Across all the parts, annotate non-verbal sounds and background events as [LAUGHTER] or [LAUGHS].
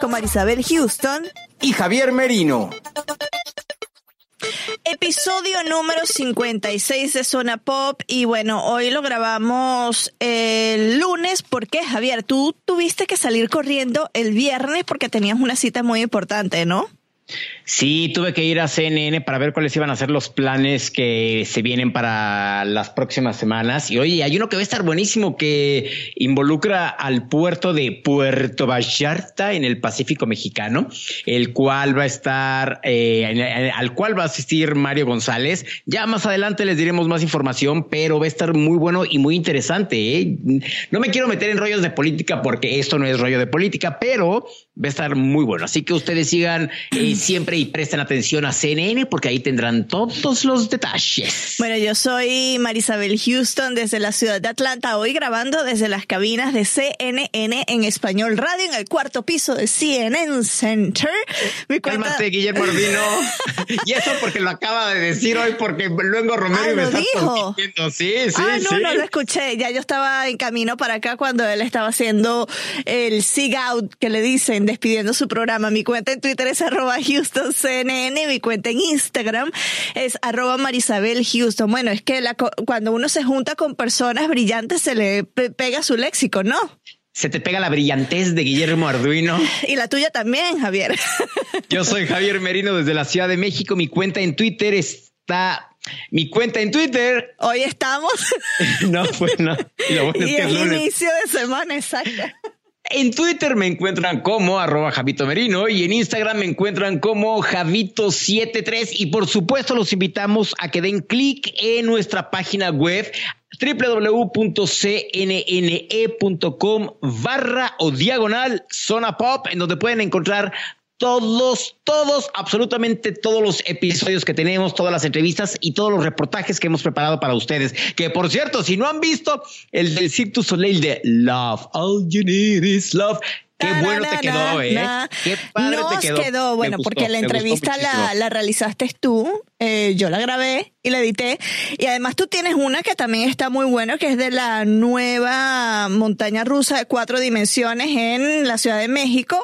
con Marisabel Houston. y Javier Merino. Episodio número 56 de Zona Pop y bueno, hoy lo grabamos el lunes porque Javier, tú tuviste que salir corriendo el viernes porque tenías una cita muy importante, ¿no? Sí, tuve que ir a CNN para ver cuáles iban a ser los planes que se vienen para las próximas semanas. Y oye, hay uno que va a estar buenísimo que involucra al puerto de Puerto Vallarta en el Pacífico mexicano, el cual va a estar, eh, al cual va a asistir Mario González. Ya más adelante les diremos más información, pero va a estar muy bueno y muy interesante. ¿eh? No me quiero meter en rollos de política porque esto no es rollo de política, pero va a estar muy bueno. Así que ustedes sigan eh, [CLEARS THROAT] siempre y presten atención a CNN porque ahí tendrán todos los detalles. Bueno, yo soy Marisabel Houston desde la ciudad de Atlanta, hoy grabando desde las cabinas de CNN en español radio en el cuarto piso de CNN Center. Mi cuenta- Cálmate, Guillermo Ordino. [LAUGHS] [LAUGHS] y eso porque lo acaba de decir hoy, porque luego Romero Ah, me ¿lo está dijo? Sí, sí, ah, no, sí. no lo escuché. Ya yo estaba en camino para acá cuando él estaba haciendo el sig out que le dicen, despidiendo su programa. Mi cuenta en Twitter es arroba Houston CNN, mi cuenta en Instagram es arroba Marisabel Houston. Bueno, es que la cuando uno se junta con personas brillantes se le pe- pega su léxico, ¿no? Se te pega la brillantez de Guillermo Arduino. [LAUGHS] Y la tuya también, Javier. [LAUGHS] Yo soy Javier Merino desde la Ciudad de México. Mi cuenta en Twitter está. Mi cuenta en Twitter. Hoy estamos [LAUGHS] No, bueno. Y lo bueno y es que lunes. inicio de semana, exacto. En Twitter me encuentran como arroba Javito Merino y en Instagram me encuentran como Javito73 y por supuesto los invitamos a que den clic en nuestra página web www.cnne.com barra o diagonal zona pop en donde pueden encontrar todos, todos, absolutamente todos los episodios que tenemos, todas las entrevistas y todos los reportajes que hemos preparado para ustedes. Que por cierto, si no han visto el del Cirque du Soleil de Love, All You Need Is Love. Qué bueno te quedó, ¿eh? Qué padre Nos te quedó. bueno, gustó, porque la entrevista la realizaste tú, eh, yo la grabé y la edité. Y además tú tienes una que también está muy buena, que es de la nueva montaña rusa de cuatro dimensiones en la Ciudad de México,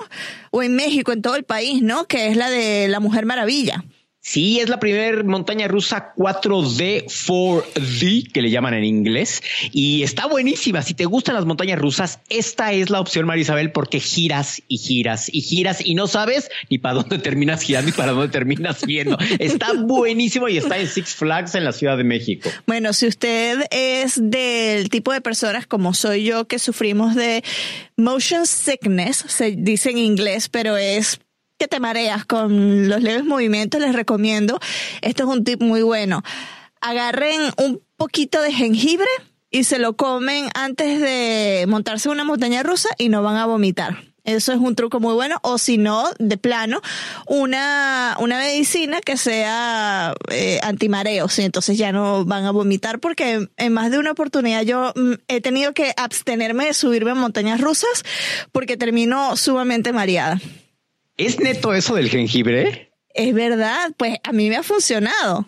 o en México, en todo el país, ¿no? Que es la de la Mujer Maravilla. Sí, es la primera montaña rusa 4D, 4D, que le llaman en inglés, y está buenísima. Si te gustan las montañas rusas, esta es la opción, Marisabel, porque giras y giras y giras y no sabes ni para dónde terminas girando y para dónde terminas viendo. Está buenísimo y está en Six Flags en la Ciudad de México. Bueno, si usted es del tipo de personas como soy yo que sufrimos de motion sickness, se dice en inglés, pero es que te mareas con los leves movimientos, les recomiendo. Esto es un tip muy bueno. Agarren un poquito de jengibre y se lo comen antes de montarse una montaña rusa y no van a vomitar. Eso es un truco muy bueno. O si no, de plano, una, una medicina que sea eh, antimareos. Y entonces ya no van a vomitar porque en más de una oportunidad yo mm, he tenido que abstenerme de subirme a montañas rusas porque termino sumamente mareada. ¿Es neto eso del jengibre? Es verdad, pues a mí me ha funcionado.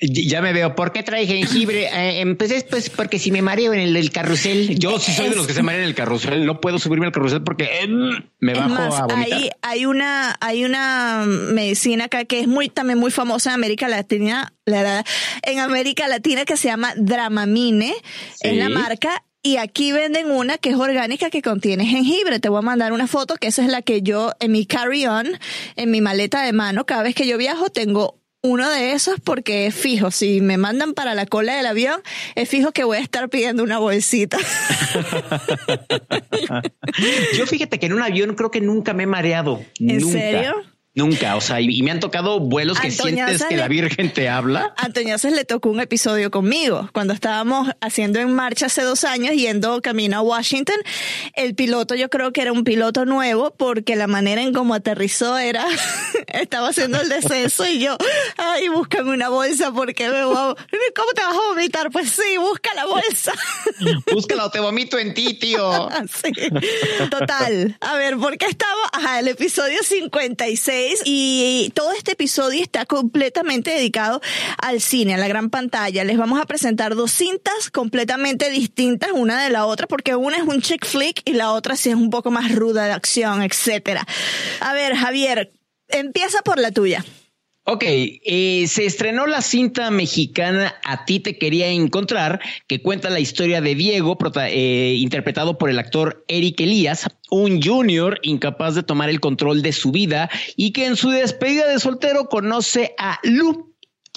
Ya me veo. ¿Por qué trae jengibre? [LAUGHS] Eh, em, pues es pues porque si me mareo en el, carrusel, yo sí soy de los que se marean en el carrusel. No puedo subirme al carrusel porque em, me bajo a vomitar. Hay, hay, una, hay una medicina acá que es muy, también muy famosa en América Latina, en América Latina que se llama Dramamine. Es la marca y aquí venden una que es orgánica que contiene jengibre. Te voy a mandar una foto que esa es la que yo en mi carry-on, en mi maleta de mano, cada vez que yo viajo tengo uno de esos porque es fijo. Si me mandan para la cola del avión, es fijo que voy a estar pidiendo una bolsita. [LAUGHS] Yo fíjate que en un avión creo que nunca me he mareado. ¿En serio? Nunca, o sea, y, me han tocado vuelos que sientes que la Virgen te habla. [LAUGHS] Antoñazas le tocó un episodio conmigo, cuando estábamos haciendo en marcha hace dos años, yendo camino a Washington. El piloto, yo creo que era un piloto nuevo, porque la manera en cómo aterrizó era, [LAUGHS] estaba haciendo el descenso y yo, ay, búscame una bolsa porque me voy a... ¿Cómo te vas a vomitar? Pues sí, busca la bolsa. [LAUGHS] Búscala o te vomito en ti, tío. sí, total. A ver, ¿por qué estaba? Ajá, el episodio 56 y todo este episodio está completamente dedicado al cine, a la gran pantalla. Les vamos a presentar dos cintas completamente distintas una de la otra porque una es un chick flick y la otra sí es un poco más ruda de acción, etcétera. A ver, Javier, empieza por la tuya. Ok, eh, se estrenó la cinta mexicana A ti te quería encontrar, que cuenta la historia de Diego, eh, interpretado por el actor Eric Elías, un junior incapaz de tomar el control de su vida y que en su despedida de soltero conoce a Lu,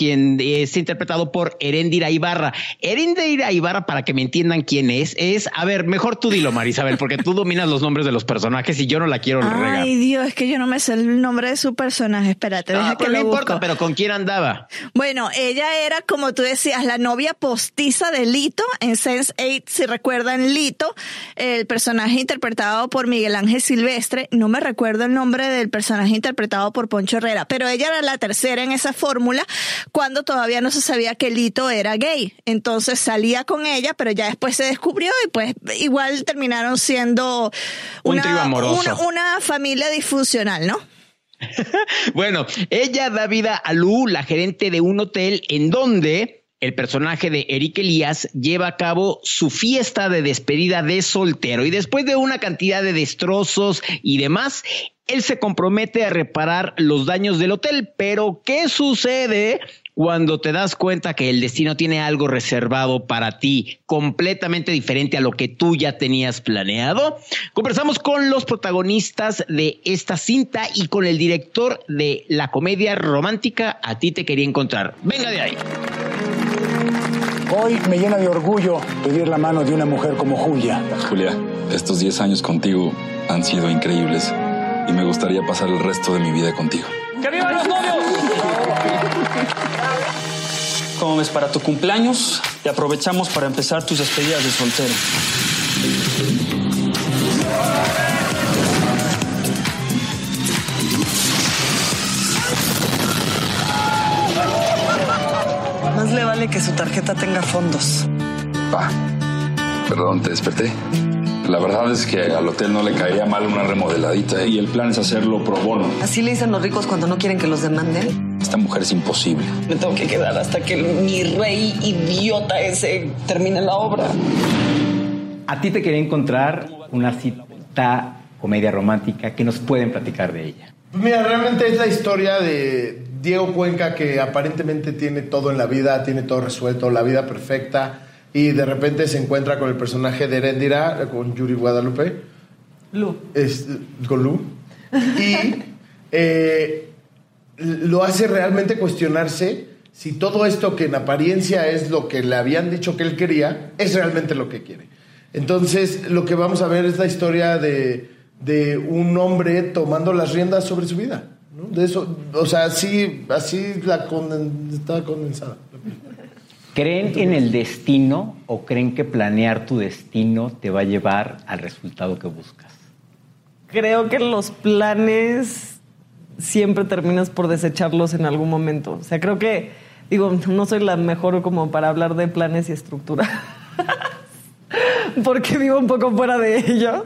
quien es interpretado por Erendira Ibarra. Erendira Ibarra, para que me entiendan quién es, es, a ver, mejor tú dilo, Marisabel, porque tú dominas los nombres de los personajes y yo no la quiero regar. Ay, Dios, es que yo no me sé el nombre de su personaje. Espérate, deja que no importa, pero ¿con quién andaba? Bueno, ella era, como tú decías, la novia postiza de Lito en Sense 8, si recuerdan Lito, el personaje interpretado por Miguel Ángel Silvestre. No me recuerdo el nombre del personaje interpretado por Poncho Herrera, pero ella era la tercera en esa fórmula cuando todavía no se sabía que Lito era gay. Entonces salía con ella, pero ya después se descubrió y pues igual terminaron siendo una, una, familia disfuncional, ¿no? [LAUGHS] bueno, ella da vida a Lu, la gerente de un hotel en donde el personaje de Eric Elías lleva a cabo su fiesta de despedida de soltero y después de una cantidad de destrozos y demás, él se compromete a reparar los daños del hotel. Pero, ¿qué sucede cuando te das cuenta que el destino tiene algo reservado para ti, completamente diferente a lo que tú ya tenías planeado. Conversamos con los protagonistas de esta cinta y con el director de la comedia romántica A ti te quería encontrar. Venga de ahí. Hoy me llena de orgullo pedir la mano de una mujer como Julia. Julia, estos 10 años contigo han sido increíbles y me gustaría pasar el resto de mi vida contigo. ¡Que vivan los novios! ¿Cómo ves para tu cumpleaños? Y aprovechamos para empezar tus despedidas de soltero. Más le vale que su tarjeta tenga fondos. Pa, perdón, te desperté. La verdad es que al hotel no le caería mal una remodeladita y el plan es hacerlo pro bono. Así le dicen los ricos cuando no quieren que los demanden. Esta mujer es imposible. Me tengo que quedar hasta que mi rey idiota ese termine la obra. A ti te quería encontrar una cita comedia romántica que nos pueden platicar de ella. Mira, realmente es la historia de Diego Cuenca que aparentemente tiene todo en la vida, tiene todo resuelto, la vida perfecta y de repente se encuentra con el personaje de Erendira, con Yuri Guadalupe. Lu. Es, con Lu. Y eh, lo hace realmente cuestionarse si todo esto que en apariencia es lo que le habían dicho que él quería, es realmente lo que quiere. Entonces, lo que vamos a ver es la historia de, de un hombre tomando las riendas sobre su vida. De eso, o sea, así, así la está condensada. ¿Creen en el destino o creen que planear tu destino te va a llevar al resultado que buscas? creo que los planes siempre terminas por desecharlos en algún momento. O sea, creo que, digo, no soy la mejor como para hablar de planes y estructura. [LAUGHS] porque vivo un poco fuera de ellos,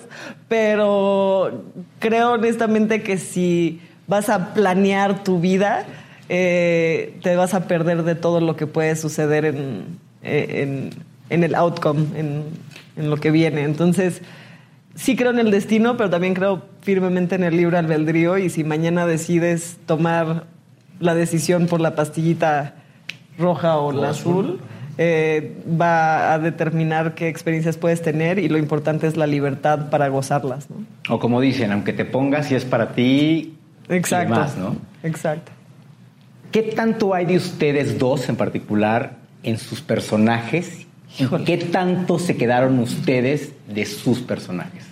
pero creo honestamente que si vas a planear tu vida, eh, te vas a perder de todo lo que puede suceder en, en, en el outcome, en, en, lo que viene. Entonces, sí creo en el destino, pero también creo firmemente en el libre albedrío y si mañana decides tomar la decisión por la pastillita roja o la azul, eh, va a determinar qué experiencias puedes tener y lo importante es la libertad para gozarlas. ¿no? O como dicen, aunque te pongas, si es para ti, Exacto. más, ¿no? Exacto. ¿Qué tanto hay de ustedes dos en particular en sus personajes? ¿Y qué tanto se quedaron ustedes de sus personajes?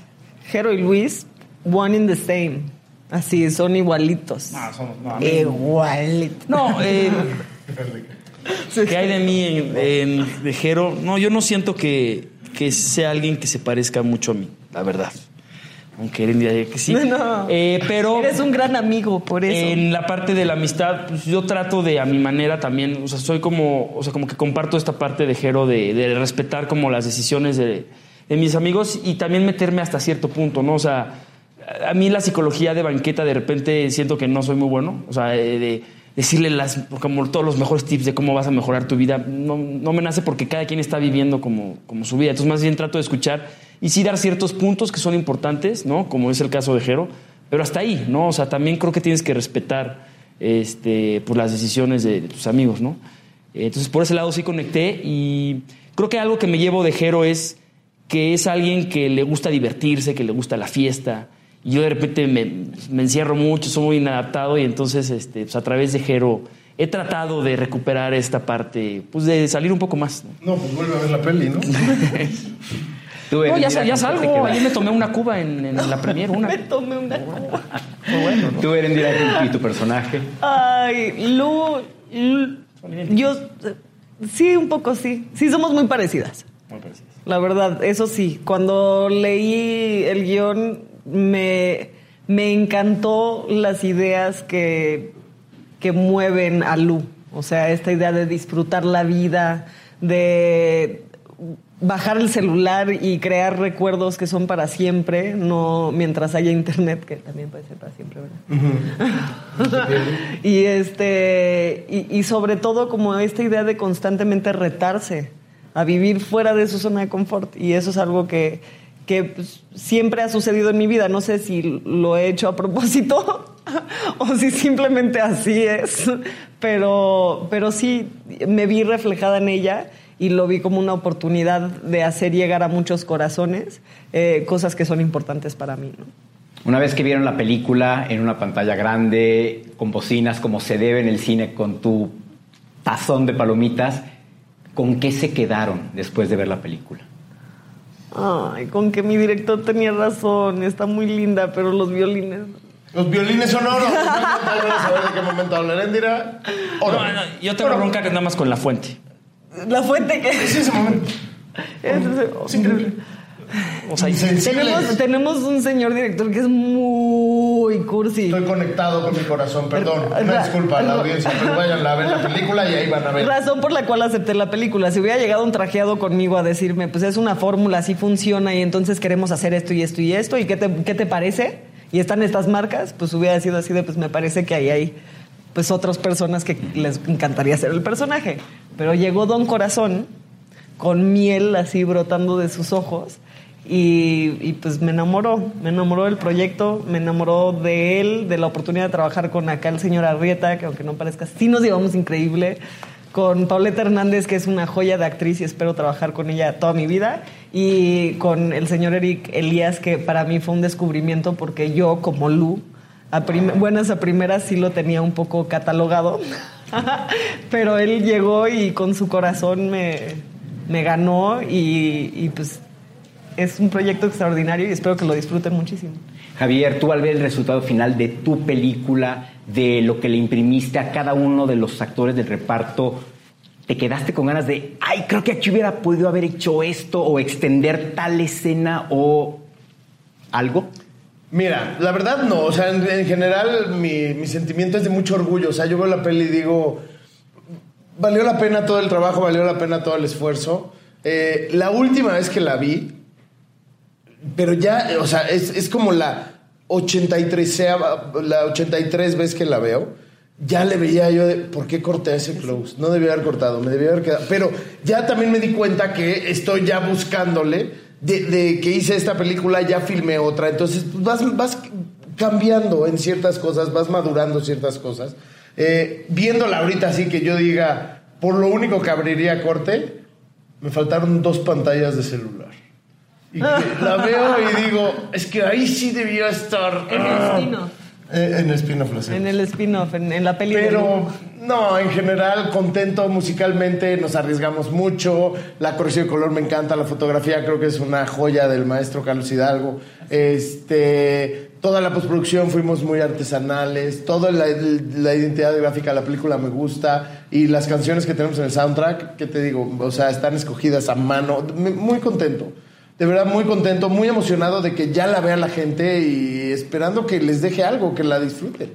Jero y Luis, one in the same. Así, son igualitos. No, somos, no, Igualitos. No, eh, ¿qué hay de mí en, en- de Jero? No, yo no siento que, que sea alguien que se parezca mucho a mí, la verdad. Aunque Eren diría que sí. [LAUGHS] No. Eh, pero Eres un gran amigo, por eso. en la parte de la amistad, pues yo trato de a mi manera también, o sea, soy como, o sea, como que comparto esta parte de Jero de, de respetar como las decisiones de, de mis amigos y también meterme hasta cierto punto, ¿no? O sea, a mí la psicología de banqueta de repente siento que no soy muy bueno, o sea, de, de decirle las, como todos los mejores tips de cómo vas a mejorar tu vida, no, no me nace porque cada quien está viviendo como, como su vida, entonces más bien trato de escuchar y sí dar ciertos puntos que son importantes, ¿no? Como es el caso de Jero, pero hasta ahí, ¿no? O sea, también creo que tienes que respetar este, pues, las decisiones de, de tus amigos, ¿no? Entonces, por ese lado sí conecté y creo que algo que me llevo de Jero es que es alguien que le gusta divertirse, que le gusta la fiesta. Y yo de repente me, me encierro mucho, soy muy inadaptado y entonces este, pues, a través de Jero he tratado de recuperar esta parte, pues de salir un poco más. ¿no? No, pues vuelve a ver la peli, ¿no? [LAUGHS] Tú, No, ya, Erendira, sal- ya ¿con cuál te salgo. Ayer me tomé una cuba en, en la premier, una. Me tomé una Tú, Erendira, y tu personaje. Ay, Lu, Lu- yo eh, sí, un poco sí. Sí, somos muy parecidas. Muy parecidas. La verdad, eso sí. Cuando leí el guion, me, me encantó las ideas que, que mueven a Lu. O sea, esta idea de disfrutar la vida, de bajar el celular y crear recuerdos que son para siempre, no mientras haya internet, que también puede ser para siempre, ¿verdad? [LAUGHS] y este y, y sobre todo como esta idea de constantemente retarse a vivir fuera de su zona de confort. Y eso es algo que, que pues, siempre ha sucedido en mi vida. No sé si lo he hecho a propósito [LAUGHS] o si simplemente así es pero pero sí me vi reflejada en ella y lo vi como una oportunidad de hacer llegar a muchos corazones eh, cosas que son importantes para mí ¿no? Una vez que vieron la película en una pantalla grande, con bocinas, como se debe en el cine, con tu tazón de palomitas, ¿con qué se quedaron después de ver la película? Ay, con que mi director tenía razón, está muy linda, pero los violines. Los violines son oro. [LAUGHS] No a saber de qué momento habla Erendira. Oro. No, no, yo tengo bronca que nada más con la fuente. La fuente que. Sí, ese momento. Es- increíble. O sea, tenemos, tenemos un señor director que es muy cursi. Estoy conectado con mi corazón, perdón. Una disculpa a la audiencia, pero vayan a ver la película y ahí van a ver. Razón por la cual acepté la película. Si hubiera llegado un trajeado conmigo a decirme, pues es una fórmula, así funciona y entonces queremos hacer esto y esto y esto, ¿y qué te, qué te parece? Y están estas marcas, pues hubiera sido así de, pues me parece que ahí hay pues otras personas que les encantaría ser el personaje. Pero llegó Don Corazón con miel así brotando de sus ojos y, pues me enamoró, me enamoró del proyecto, me enamoró de él, de la oportunidad de trabajar con acá el señor Arrieta, que aunque no parezca, sí nos llevamos increíble, con Pauleta Hernández, que es una joya de actriz y espero trabajar con ella toda mi vida, y con el señor Eric Elías, que para mí fue un descubrimiento porque yo como Lu, a buenas a primeras sí lo tenía un poco catalogado, [LAUGHS] pero él llegó y con su corazón me, me ganó y, y pues es un proyecto extraordinario y espero que lo disfruten muchísimo. Javier, tú al ver el resultado final de tu película, de lo que le imprimiste a cada uno de los actores del reparto, ¿te quedaste con ganas de, ay, creo que aquí hubiera podido haber hecho esto o extender tal escena o algo? Mira, la verdad no, o sea, en, en general mi, mi sentimiento es de mucho orgullo, o sea, yo veo la peli y digo, valió la pena todo el trabajo, valió la pena todo el esfuerzo. Eh, la última vez que la vi, pero ya, o sea, es, es como la 83, la 83 vez que la veo. Ya le veía yo de, ¿por qué corté ese close? No debía haber cortado, me debía haber quedado. Pero ya también me di cuenta que estoy ya buscándole, de, de que hice esta película, ya filmé otra. Entonces pues, vas, vas cambiando en ciertas cosas, vas madurando ciertas cosas. Eh, viéndola ahorita así que yo diga, por lo único que abriría corte, me faltaron dos pantallas de celular. Y que la veo y digo, es que ahí sí debió estar. El Ah. Spin-off. Eh, en spin-off, lo sé. En el spin-off, en, en la peli Pero no, en general contento musicalmente, nos arriesgamos mucho, la corrección de color me encanta, la fotografía creo que es una joya del maestro Carlos Hidalgo. Este, toda la postproducción fuimos muy artesanales, toda la, la identidad gráfica de la película me gusta y las canciones que tenemos en el soundtrack, ¿qué te digo? O sea, están escogidas a mano, muy contento. De verdad, muy contento, muy emocionado de que ya la vea la gente y esperando que les deje algo, que la disfruten.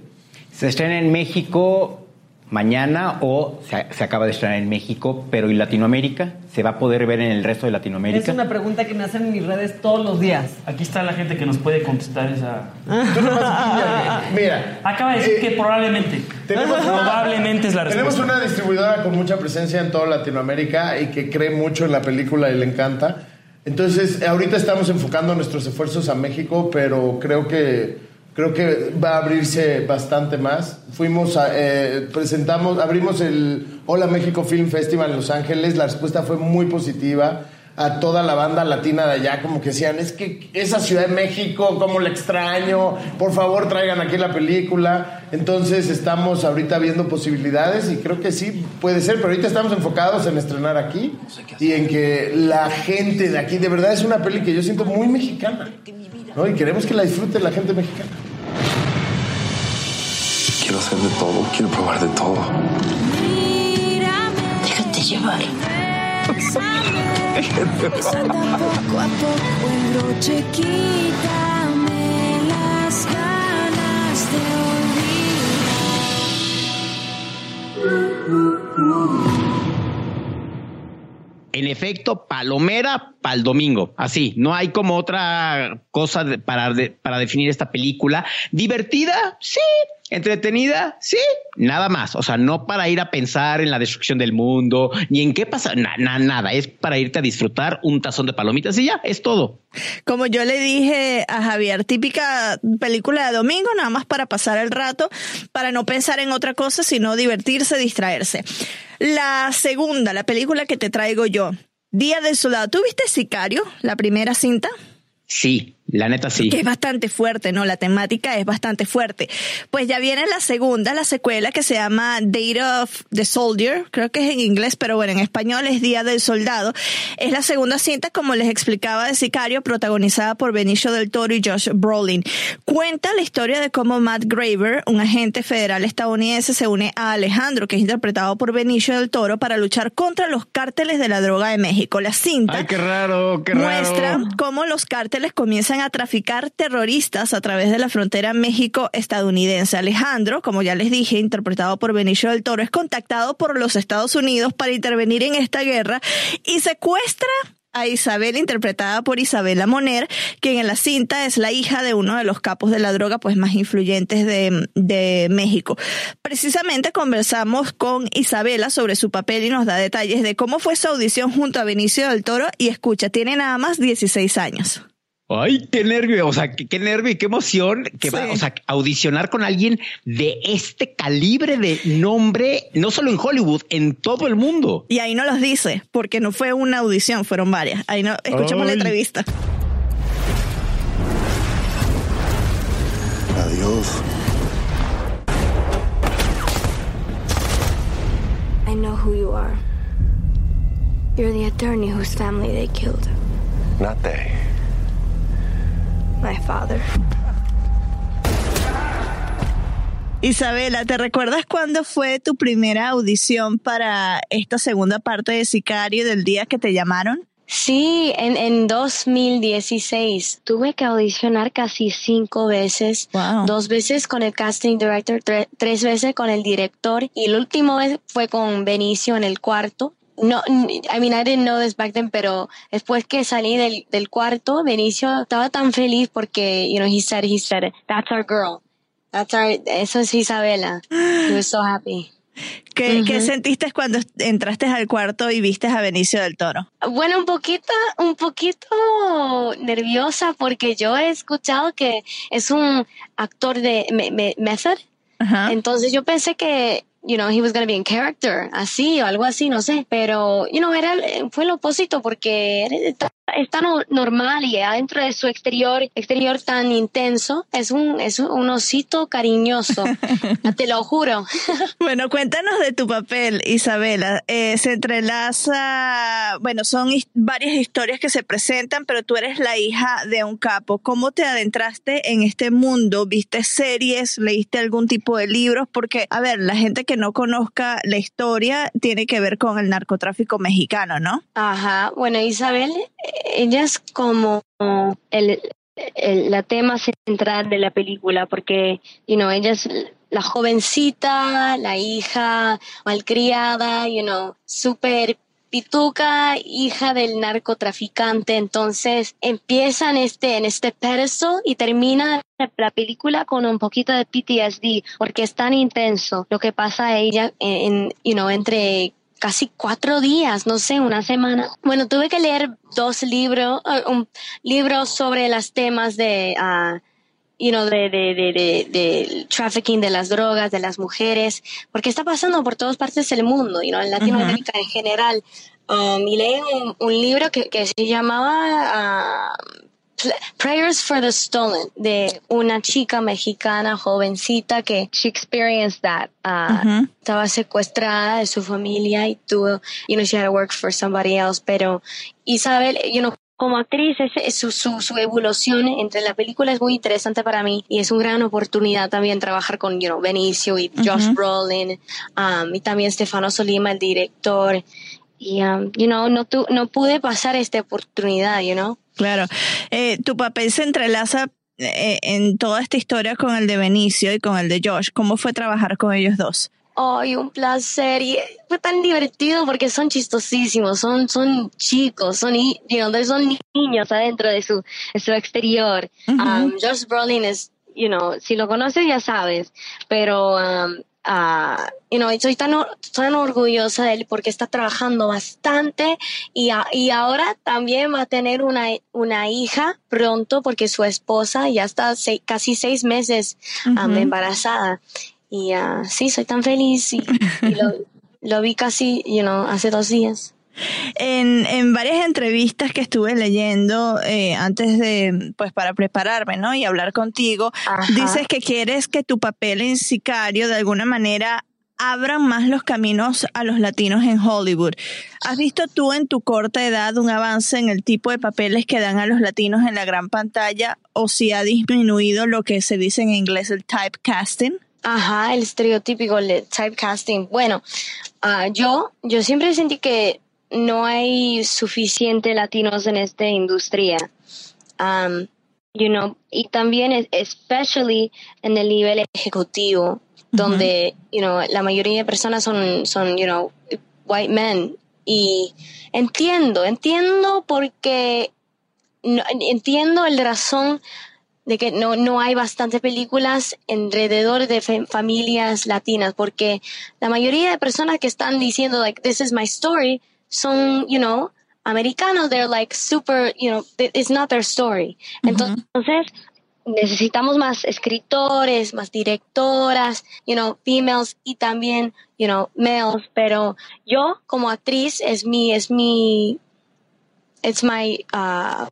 Se estrena en México mañana o se, se acaba de estrenar en México, pero ¿y Latinoamérica? ¿Se va a poder ver en el resto de Es Latinoamérica? una pregunta que me hacen en mis redes todos los días. Aquí está la gente que nos puede contestar esa. Tú nomás. Mira. Acaba de decir eh, que probablemente. Tenemos una- probablemente es la Tenemos respuesta. una distribuidora con mucha presencia en toda Latinoamérica y que cree mucho en la película y le encanta. Entonces, ahorita estamos enfocando nuestros esfuerzos a México, pero creo que creo que va a abrirse bastante más. Fuimos a, eh, presentamos, abrimos el Hola México Film Festival en Los Ángeles. La respuesta fue muy positiva a toda la banda latina de allá, como que decían, es que esa Ciudad de México, cómo la extraño, por favor traigan aquí la película. Entonces estamos ahorita viendo posibilidades y creo que sí puede ser, pero ahorita estamos enfocados en estrenar aquí y en que la gente de aquí, de verdad es una peli que yo siento muy mexicana, ¿no? Y queremos que la disfrute la gente mexicana. Quiero hacer de todo, quiero probar de todo. Déjate llevar. A En efecto, palomera para el domingo. Así, no hay como otra cosa para, para definir esta película. Divertida, sí. Entretenida, sí. Nada más. O sea, no para ir a pensar en la destrucción del mundo, ni en qué pasa, na- na- nada. Es para irte a disfrutar un tazón de palomitas y ya, es todo. Como yo le dije a Javier, típica película de domingo, nada más para pasar el rato, para no pensar en otra cosa, sino divertirse, distraerse. La segunda, la película que te traigo yo, Día del Soldado. ¿Tú viste Sicario, la primera cinta? Sí, la neta sí. Que es bastante fuerte, ¿no? La temática es bastante fuerte. Pues ya viene la segunda, la secuela que se llama Date of the Soldier, creo que es en inglés, pero bueno, en español es Día del Soldado. Es la segunda cinta, como les explicaba, de Sicario, protagonizada por Benicio del Toro y Josh Brolin. Cuenta la historia de cómo Matt Graver, un agente federal estadounidense, se une a Alejandro, que es interpretado por Benicio del Toro, para luchar contra los cárteles de la droga de México. La cinta Ay, qué raro, qué raro. muestra cómo los cárteles comienzan a traficar terroristas a través de la frontera México-estadounidense. Alejandro, como ya les dije, interpretado por Benicio del Toro, es contactado por los Estados Unidos para intervenir en esta guerra y secuestra a Isabel, interpretada por Isabela Moner, quien en la cinta es la hija de uno de los capos de la droga pues más influyentes de, de México. Precisamente conversamos con Isabela sobre su papel y nos da detalles de cómo fue su audición junto a Benicio del Toro y escucha, tiene nada más 16 años. Ay, qué nervio, o sea, qué, qué nervio y qué emoción que va, o sea, audicionar con alguien de este calibre de nombre, no solo en Hollywood, en todo el mundo. Y ahí no los dice, porque no fue una audición, fueron varias. Ahí no, escuchamos la entrevista. Adiós. I know who you are. You're the attorney whose family they killed. Not they. My father. Isabela, ¿te recuerdas cuándo fue tu primera audición para esta segunda parte de Sicario del día que te llamaron? Sí, en, en 2016 tuve que audicionar casi cinco veces, dos veces con el casting director, tre- tres veces con el director y el último vez fue con Benicio en el cuarto. No, I mean, I didn't know this back then, pero después que salí del, del cuarto, Benicio estaba tan feliz porque, you know, he said, he said, that's our girl. That's our, eso es Isabela. He was so happy. ¿Qué, ¿Qué Ujú. sentiste cuando entraste al cuarto y viste a Benicio del Toro? Bueno, un poquito, un poquito nerviosa porque yo he escuchado que es un actor de me- me- method. Entonces yo pensé que, you know, he was going to be in character, así o algo así, no sé. Pero, you know, era, fue lo opósito porque era- no- normal y adentro de su exterior, exterior tan intenso, es un, es un osito cariñoso. [LAUGHS] Te lo juro. [LAUGHS] Bueno, cuéntanos de tu papel, Isabela. Eh, se entrelaza, bueno, son his- varias historias que se presentan, pero tú eres la hija de un capo. ¿Cómo te adentraste en este mundo? ¿Viste series? ¿Leíste algún tipo de libros? Porque, a ver, la gente que no conozca la historia tiene que ver con el narcotráfico mexicano, ¿no? Ajá, bueno, Isabel, ella es como el, la tema central de la película, porque, you know, ella es la jovencita, la hija malcriada, you know, súper pituca, hija del narcotraficante, entonces empieza en este, en este pedestal y termina la película con un poquito de PTSD, porque es tan intenso lo que pasa a ella en, you know, entre casi cuatro días, no sé, una semana. Bueno, tuve que leer dos libros, un libro sobre los temas de, ah, you know, de, de, de, de, de trafficking de las drogas, de las mujeres, porque está pasando por todas partes del mundo, you know, en Latinoamérica en general. Um, y leí un, un libro que, que se llamaba Pl- Prayers for the Stolen, de una chica mexicana jovencita que she experienced that. ah, Estaba secuestrada de su familia y tuvo, you know, she had to work for somebody else, pero Isabel, you know, como actriz, es su, su, su evolución entre la película es muy interesante para mí y es una gran oportunidad también trabajar con, you know, Benicio y Josh Ujú. Brolin um, y también Stefano Solima, el director. Y, um, you know, no, tu, no pude pasar esta oportunidad, you know. Claro. Eh, tu papel se entrelaza eh, en toda esta historia con el de Benicio y con el de Josh. ¿Cómo fue trabajar con ellos dos? Ay, un placer. Y fue tan divertido porque son chistosísimos, son, son chicos, son, you know, son niños adentro de su, de su exterior. Um, Josh Brolin es, you know, si lo conoces ya sabes, pero, um, ah, you know, soy tan, tan orgullosa de él porque está trabajando bastante y, a- y ahora también va a tener una, una hija pronto porque su esposa ya está casi seis meses um, embarazada. Y ah, sí, soy tan feliz y, y lo, lo vi casi, you know, hace dos días. En, en varias entrevistas que estuve leyendo eh, antes de, pues para prepararme, ¿no? Y hablar contigo, dices que quieres que tu papel en Sicario de alguna manera abran más los caminos a los latinos en Hollywood. ¿Has visto tú en tu corta edad un avance en el tipo de papeles que dan a los latinos en la gran pantalla o si ha disminuido lo que se dice en inglés el typecasting? Ajá, el estereotípico, el typecasting. Bueno, ah, yo, yo siempre sentí que no hay suficiente latinos en esta industria. Um, you know, y también, es- especially en el nivel ejecutivo, donde, you know, la mayoría de personas son, son, you know, white men. Y entiendo, entiendo porque no- entiendo el razón de que no, no hay bastantes películas alrededor de familias latinas, porque la mayoría de personas que están diciendo, like, this is my story, son, you know, americanos, they're like super, you know, it's not their story. Entonces, necesitamos más escritores, más directoras, you know, females y también, you know, males, pero yo como actriz es mi, es mi, it's my, uh,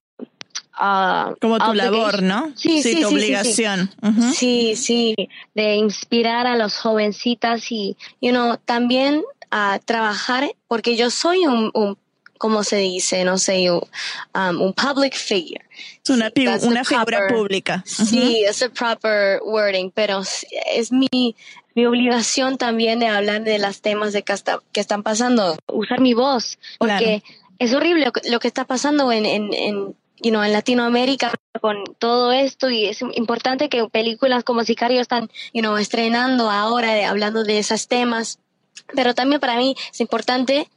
uh, Como tu labor, ¿no? Sí, sí, tu sí, sí, obligación. Sí, sí, sí, de inspirar a los jovencitas y, you know, también a trabajar, porque yo soy un, un ¿cómo se dice? No sé, un, um, un public figure. Es una, figura proper- pública. Sí, es el proper wording, pero sí, es mi, mi obligación también de hablar de los temas de que, está- que están pasando, usar mi voz, porque es horrible lo que, lo que está pasando en, en, en, you know, en Latinoamérica con todo esto y es importante que películas como Sicario están you know, estrenando ahora de- hablando de esos temas. Pero también para mí es importante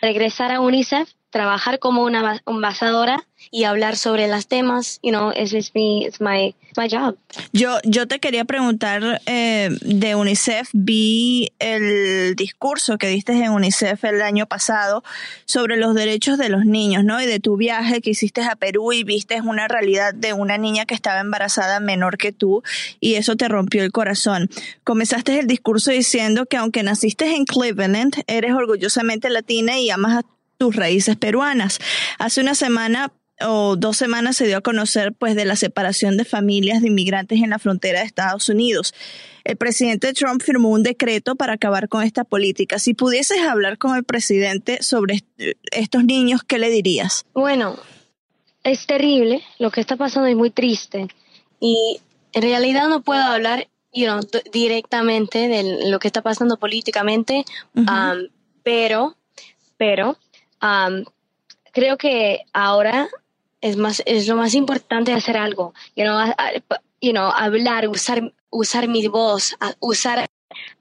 regresar a UNICEF, trabajar como una embajadora y hablar sobre los temas. You know, it's, it's, me, it's my, it's my job. Yo, yo te quería preguntar eh, de UNICEF. Vi el discurso que diste en UNICEF el año pasado sobre los derechos de los niños, ¿no? Y de tu viaje que hiciste a Perú y viste una realidad de una niña que estaba embarazada menor que tú y eso te rompió el corazón. Comenzaste el discurso diciendo que aunque naciste en Cleveland, eres orgullosamente latina y amas a tus raíces peruanas. Hace una semana o dos semanas se dio a conocer pues de la separación de familias de inmigrantes en la frontera de Estados Unidos. El presidente Trump firmó un decreto para acabar con esta política. Si pudieses hablar con el presidente sobre est- estos niños, ¿qué le dirías? Bueno, es terrible, lo que está pasando es muy triste y en realidad no puedo hablar you know, d- directamente de lo que está pasando políticamente, um, pero, pero um, creo que ahora es más es lo más importante hacer algo, you know, you know, hablar, usar usar mi voz, usar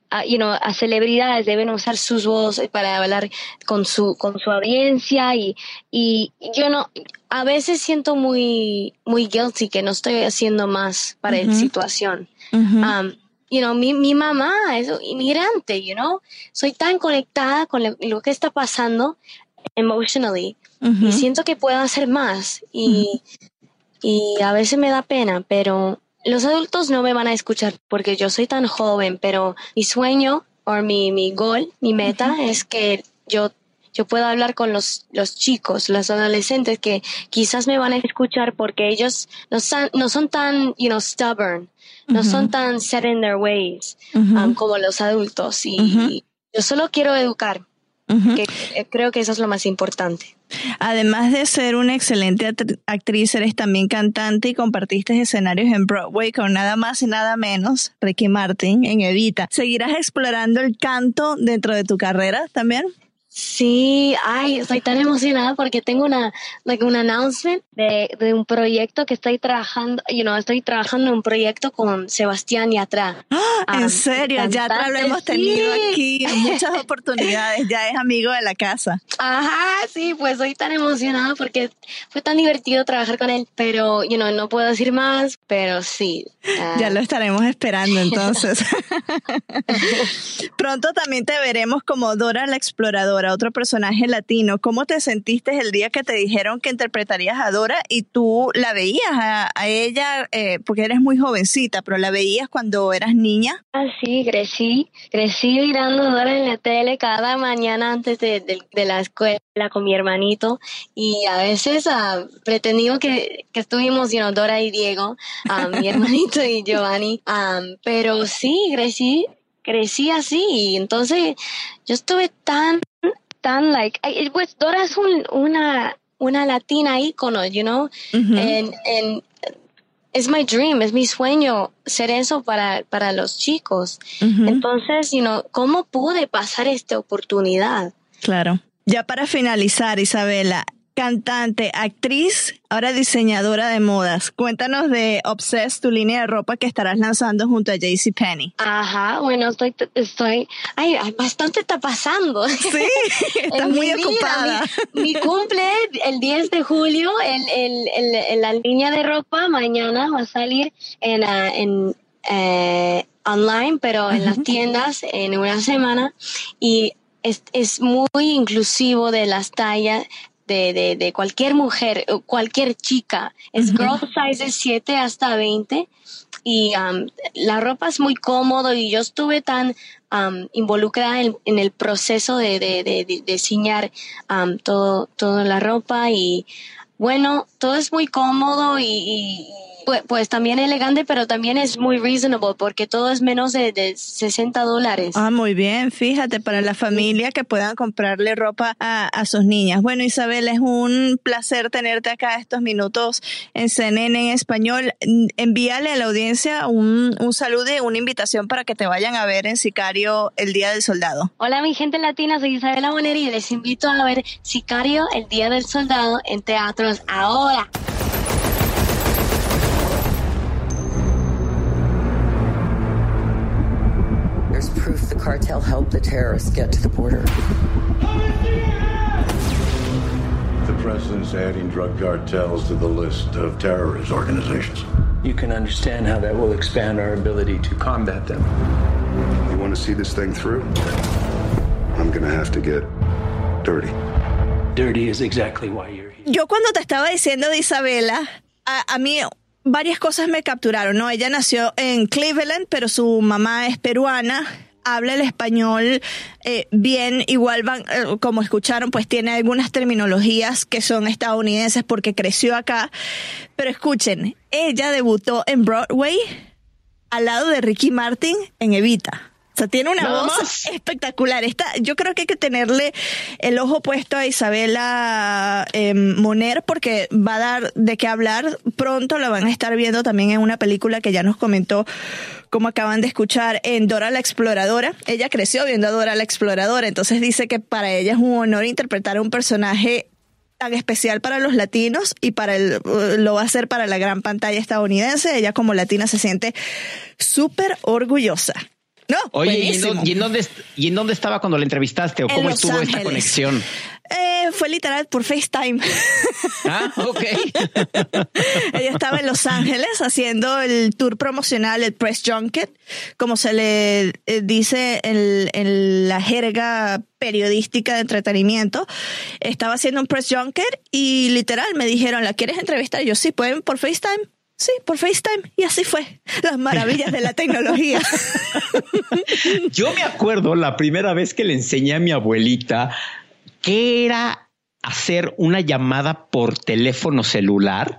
a, you know, a celebridades deben usar sus voces para hablar con su con su audiencia y y yo no a veces siento muy muy guilty que no estoy haciendo más para la Ujú. situación. Um, you know, mi, mi mamá es inmigrante, you know, soy tan conectada con lo que está pasando emotionally. Y siento que puedo hacer más y, y a veces me da pena, pero los adultos no me van a escuchar porque yo soy tan joven, pero mi sueño o mi, mi goal, mi meta es que yo yo pueda hablar con los, los chicos, los adolescentes que quizás me van a escuchar porque ellos no, son- no son tan, you know, stubborn, no son tan set in their ways um, como los adultos. Y yo solo quiero educar, Que eh, creo que eso es lo más importante. Además de ser una excelente actriz, eres también cantante y compartiste escenarios en Broadway con nada más y nada menos Ricky Martin en Evita. ¿Seguirás explorando el canto dentro de tu carrera también? Sí, ay, estoy tan emocionada porque tengo una, like, un announcement de, de un proyecto que estoy trabajando, you know, estoy trabajando en un proyecto con Sebastián Yatra. En Ah, serio, ya cantante, lo hemos tenido sí. aquí en muchas [LAUGHS] oportunidades, ya es amigo de la casa. Ajá, sí, pues estoy tan emocionada porque fue tan divertido trabajar con él, pero, you know, no puedo decir más, pero sí. ah, Ya lo estaremos esperando entonces. [LAUGHS] [LAUGHS] Pronto también te veremos como Dora la Exploradora, otro personaje latino. ¿Cómo te sentiste el día que te dijeron que interpretarías a Dora y tú la veías a, a ella, eh, porque eres muy jovencita, pero la veías cuando eras niña? Ah, sí, crecí, crecí mirando Dora en la tele cada mañana antes de, de- de la escuela con mi hermanito y a veces pretendimos que, que estuvimos, you know, Dora y Diego, ah, mi [LAUGHS] hermanito y Giovanni, ah, pero sí, crecí, crecí así y entonces yo estuve tan, tan like, ay, pues Dora es un- una, una latina ícono, you know, en, es my dream, es mi sueño ser eso para, para los chicos. Entonces, you know, ¿cómo pude pasar esta oportunidad? Claro. Ya para finalizar, Isabela, cantante, actriz, ahora diseñadora de modas. Cuéntanos de Obsessed, tu línea de ropa que estarás lanzando junto a JCPenney. Ajá, bueno, estoy, estoy, ay, bastante está pasando. Sí, [LAUGHS] estás muy mi vida, ocupada. Mi, mi cumple el 10 de julio, el, el, el- el- la línea de ropa mañana va a salir en, en eh, online, pero en las tiendas en una semana y es, es muy inclusivo de las tallas. De, de, de cualquier mujer, o cualquier chica. Es Ujú. girl sizes 7 hasta 20 y um, la ropa es muy cómodo y yo estuve tan um, involucrada en, en el proceso de, de, de- de diseñar um, todo, toda la ropa y bueno, todo es muy cómodo y, y- pues, pues también elegante, pero también es muy reasonable porque todo es menos de, de 60 dólares. Ah, muy bien, fíjate, para la familia que puedan comprarle ropa a, a sus niñas. Bueno, Isabel, es un placer tenerte acá estos minutos en CNN en español. Envíale a la audiencia un, un saludo y una invitación para que te vayan a ver en Sicario el Día del Soldado. Hola mi gente latina, soy Isabela Bonera y les invito a ver Sicario, el Día del Soldado en teatros ahora. The cartel helped the terrorists get to the border. The president's adding drug cartels to the list of terrorist organizations. You can understand how that will expand our ability to combat them. You want to see this thing through? I'm going to have to get dirty. Dirty is exactly why you're here. Yo cuando te estaba diciendo de Isabela, a, a mí varias cosas me capturaron, ¿no? Ella nació en Cleveland, pero su mamá es peruana. Habla el español eh, bien, igual van, eh, como escucharon, pues tiene algunas terminologías que son estadounidenses porque creció acá. Pero escuchen, ella debutó en Broadway al lado de Ricky Martin en Evita. O sea, tiene una voz más. espectacular. Esta, yo creo que hay que tenerle el ojo puesto a Isabela eh, Moner porque va a dar de qué hablar. Pronto la van a estar viendo también en una película que ya nos comentó, como acaban de escuchar, en Dora la Exploradora. Ella creció viendo a Dora la Exploradora, entonces dice que para ella es un honor interpretar a un personaje tan especial para los latinos y para el, lo va a hacer para la gran pantalla estadounidense. Ella como latina se siente súper orgullosa. No, Oye, ¿y en, dónde, y en dónde est- y en dónde estaba cuando la entrevistaste o En cómo Los estuvo esta conexión? Eh, fue literal por FaceTime. Ah, ok. [LAUGHS] Ella estaba en Los Ángeles haciendo el tour promocional, el press junket, como se le eh, dice en, en la jerga periodística de entretenimiento. Estaba haciendo un press junket y literal me dijeron, ¿la quieres entrevistar? Y yo sí, ¿pueden por FaceTime? Sí, por FaceTime. Y así fue. Las maravillas de la tecnología. [LAUGHS] Yo me acuerdo la primera vez que le enseñé a mi abuelita que era hacer una llamada por teléfono celular.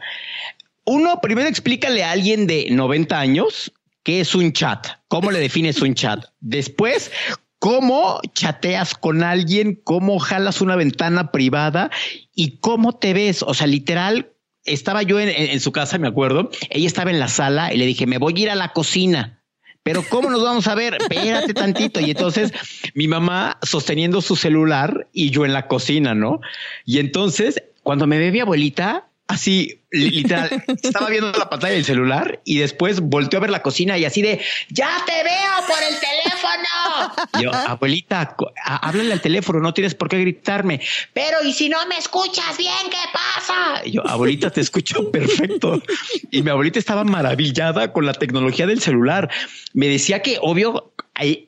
Uno, primero explícale a alguien de 90 años qué es un chat, cómo le defines un chat. Después, cómo chateas con alguien, cómo jalas una ventana privada y cómo te ves. O sea, literal, estaba yo en, en- su casa, me acuerdo. Ella estaba en la sala y le dije, me voy a ir a la cocina. Pero ¿cómo nos vamos a ver? Espérate tantito. Y entonces mi mamá sosteniendo su celular y yo en la cocina, ¿no? Y entonces cuando me ve mi abuelita, así li- literal, [LAUGHS] estaba viendo la pantalla del celular y después volteó a ver la cocina y así de, ya te veo por el teléfono. Y yo, abuelita, háblale al teléfono, no tienes por qué gritarme. Pero ¿y si no me escuchas bien, qué pasa? Y yo, abuelita, te escucho perfecto. Y mi abuelita estaba maravillada con la tecnología del celular. Me decía que, obvio,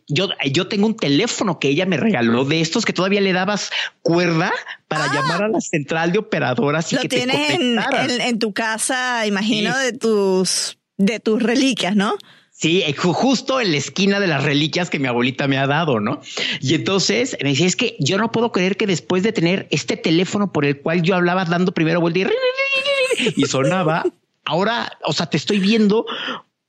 yo, yo tengo un teléfono que ella me regaló de estos que todavía le dabas cuerda para llamar a la central de operadoras y Lo que te tienes en, conectaras. en- en tu casa, imagino, Sí. de tus de tus reliquias, ¿no? Sí, eh, ju- justo en la esquina de las reliquias que mi abuelita me ha dado, ¿no? Y entonces me decía, es que yo no puedo creer que después de tener este teléfono por el cual yo hablaba dando primero vuelta y, y sonaba, [LAUGHS] ahora, o sea, te estoy viendo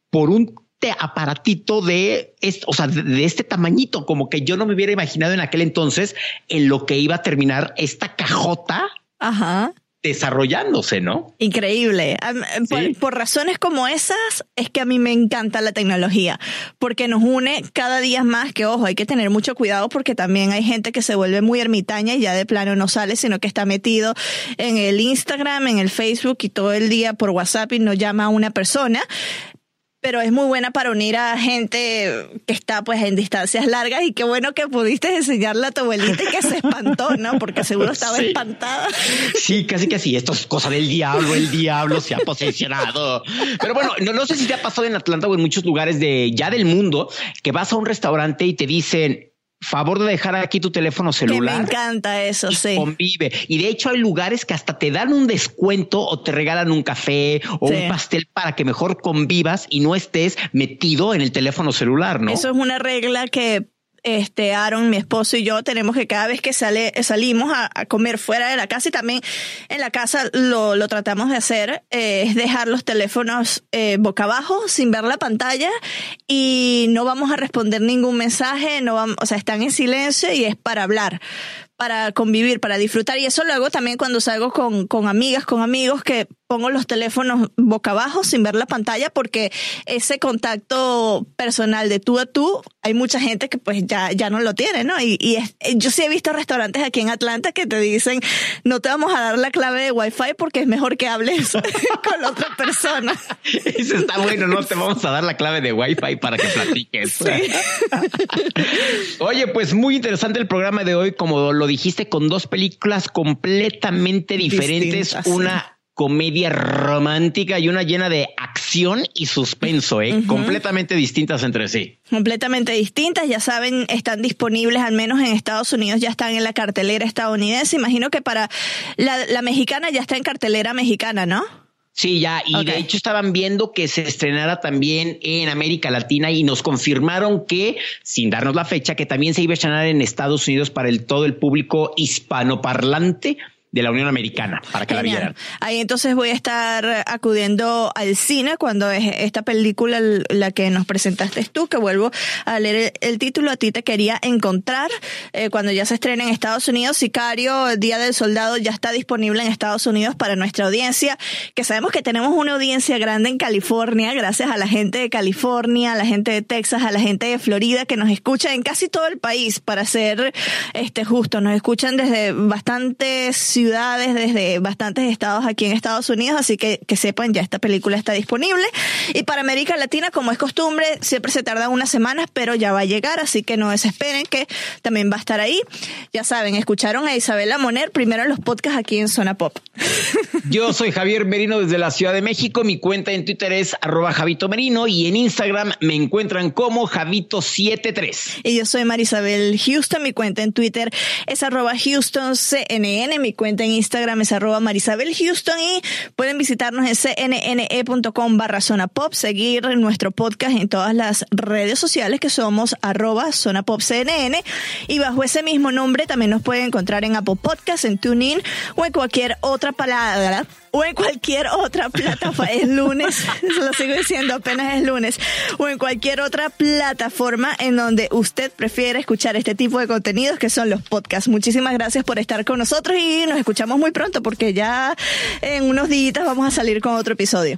por un te- aparatito de, o sea, de, este tamañito, como que yo no me hubiera imaginado en aquel entonces en lo que iba a terminar esta cajota Ajá. desarrollándose, ¿no? Increíble. Am- Por, por razones como esas es que a mí me encanta la tecnología, porque nos une cada día más que, ojo, hay que tener mucho cuidado porque también hay gente que se vuelve muy ermitaña y ya de plano no sale, sino que está metido en el Instagram, en el Facebook y todo el día por WhatsApp y no llama a una persona. Pero es muy buena para unir a gente que está pues en distancias largas y qué bueno que pudiste enseñarle a tu abuelita y que se espantó, ¿no? Porque seguro estaba Sí. espantada. Sí, casi que así. Esto es cosa del diablo. El diablo se ha posesionado. Pero bueno, no, no sé si te ha pasado en Atlanta o en muchos lugares de ya del mundo que vas a un restaurante y te dicen favor de dejar aquí tu teléfono Que me celular. encanta eso, sí. Convive. Y de hecho hay lugares que hasta te dan un descuento o te regalan un café o Sí. un pastel para que mejor convivas y no estés metido en el teléfono celular, ¿no? Eso es una regla que este Aaron, mi esposo y yo tenemos que cada vez que sale, salimos a, comer fuera de la casa y también en la casa lo, lo tratamos de hacer, eh, es dejar los teléfonos eh, boca abajo sin ver la pantalla y no vamos a responder ningún mensaje, no vamos, o sea, están en silencio y es para hablar para convivir, para disfrutar. Y eso lo hago también cuando salgo con, con amigas, con amigos, que pongo los teléfonos boca abajo sin ver la pantalla, porque ese contacto personal de tú a tú, hay mucha gente que pues ya, ya no lo tiene, ¿no? Y, y es- yo sí he visto restaurantes aquí en Atlanta que te dicen, no te vamos a dar la clave de Wi-Fi porque es mejor que hables [LAUGHS] con la otra persona. [LAUGHS] Eso está bueno, no te vamos a dar la clave de Wi-Fi para que platiques. [LAUGHS] Oye, pues muy interesante el programa de hoy, como lo dijiste, con dos películas completamente diferentes. Distintas, sí. Comedia romántica y una llena de acción y suspenso, ¿eh? Completamente distintas entre sí. completamente distintas. Ya saben, están disponibles, al menos en Estados Unidos, ya están en la cartelera estadounidense. Imagino que para la, la mexicana ya está en cartelera mexicana, ¿no? Sí, ya, y de hecho estaban viendo que se estrenara también en América Latina y nos confirmaron que, sin darnos la fecha, que también se iba a estrenar en Estados Unidos para el todo el público hispanoparlante de la Unión Americana, para que la vieran. Ahí entonces voy a estar acudiendo al cine cuando es esta película la que nos presentaste tú, que vuelvo a leer el, el título. A ti te quería encontrar eh, cuando ya se estrena en Estados Unidos. Sicario, Día del Soldado, ya está disponible en Estados Unidos para nuestra audiencia, que sabemos que tenemos una audiencia grande en California, gracias a la gente de California, a la gente de Texas, a la gente de Florida, que nos escucha en casi todo el país, para ser este justo. Nos escuchan desde bastantes ciudades, desde bastantes estados aquí en Estados Unidos, así que que sepan, ya esta película está disponible. Y para América Latina, como es costumbre, siempre se tardan unas semanas, pero ya va a llegar, así que no desesperen que también va a estar ahí. Ya saben, escucharon a Isabela Moner primero en los podcasts aquí en Zona Pop. [LAUGHS] Yo soy Javier Merino desde la Ciudad de México. Mi cuenta en Twitter es arroba Javito Merino y en Instagram me encuentran como Javito73. Y yo soy Marisabel Houston, mi cuenta en Twitter es arroba HoustonCNN, mi en Instagram es arroba Marisabel Houston y pueden visitarnos en cnne.com barra zona pop, seguir nuestro podcast en todas las redes sociales que somos arroba zona pop CNN y bajo ese mismo nombre también nos pueden encontrar en Apple Podcast, en TuneIn o en cualquier otra palabra o en cualquier otra [LAUGHS] plataforma. Es lunes, [LAUGHS] se lo sigo diciendo, apenas es lunes. O en cualquier otra plataforma en donde usted prefiere escuchar este tipo de contenidos que son los podcasts. Muchísimas gracias por estar con nosotros y nos escuchamos muy pronto porque ya en unos días vamos a salir con otro episodio.